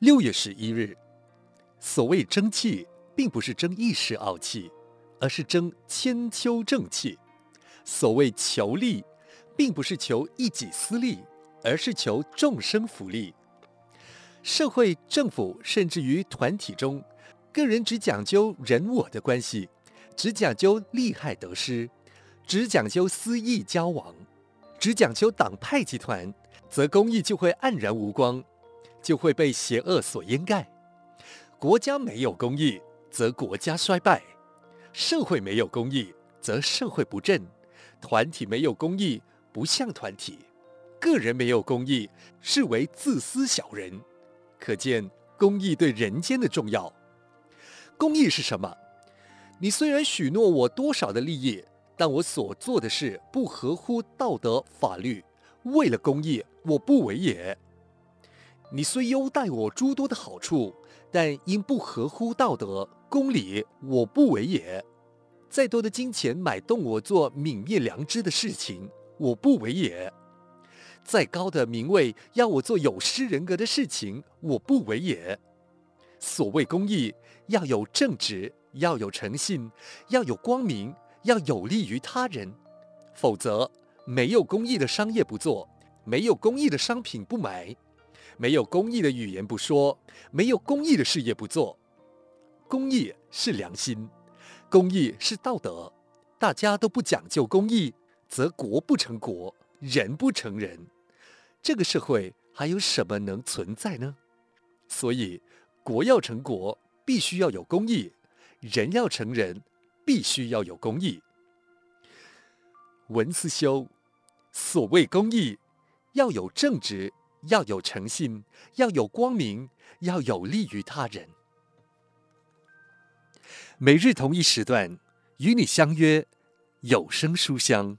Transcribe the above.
六月十一日，所谓争气，并不是争一时傲气，而是争千秋正气；所谓求利，并不是求一己私利，而是求众生福利。社会、政府，甚至于团体中，个人只讲究人我的关系，只讲究利害得失，只讲究私益交往，只讲究党派集团，则公益就会黯然无光，就会被邪恶所掩盖。国家没有公益，则国家衰败；社会没有公益，则社会不振；团体没有公益，不像团体；个人没有公益，视为自私小人。可见公益对人间的重要。公益是什么？你虽然许诺我多少的利益，但我所做的事不合乎道德法律，为了公益，我不为也。你虽优待我诸多的好处，但因不合乎道德公理，我不为也。再多的金钱买动我做泯灭良知的事情，我不为也。再高的名位，要我做有失人格的事情，我不为也。所谓公益，要有正直，要有诚信，要有光明，要有利于他人。否则，没有公益的商业不做，没有公益的商品不买，没有公益的语言不说，没有公益的事业不做。公益是良心，公益是道德。大家都不讲究公益，则国不成国。人不成人，这个社会还有什么能存在呢？所以，国要成国，必须要有公益；人要成人，必须要有公益。文思修，所谓公益，要有正直，要有诚信，要有光明，要有利于他人。每日同一时段，与你相约有声书香。